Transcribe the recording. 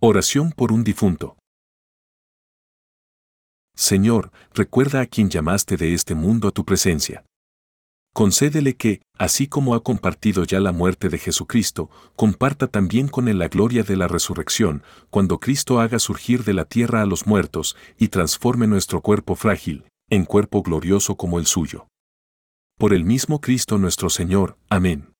Oración por un difunto. Señor, recuerda a quien llamaste de este mundo a tu presencia. Concédele que, así como ha compartido ya la muerte de Jesucristo, comparta también con él la gloria de la resurrección, cuando Cristo haga surgir de la tierra a los muertos y transforme nuestro cuerpo frágil, en cuerpo glorioso como el suyo. Por el mismo Cristo nuestro Señor. Amén.